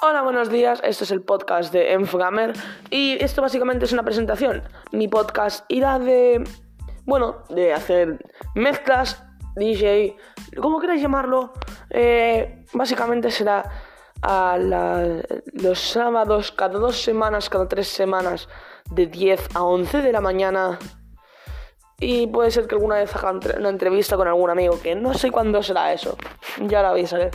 Hola, buenos días. Este es el podcast de Enfogamer y esto básicamente es una presentación. Mi podcast irá de, bueno, de hacer mezclas, DJ, como queráis llamarlo. Eh, básicamente será a los sábados, cada dos semanas, cada tres semanas, de 10 a 11 de la mañana. Y puede ser que alguna vez haga una entrevista con algún amigo, que no sé cuándo será eso. Ya la vais a ver.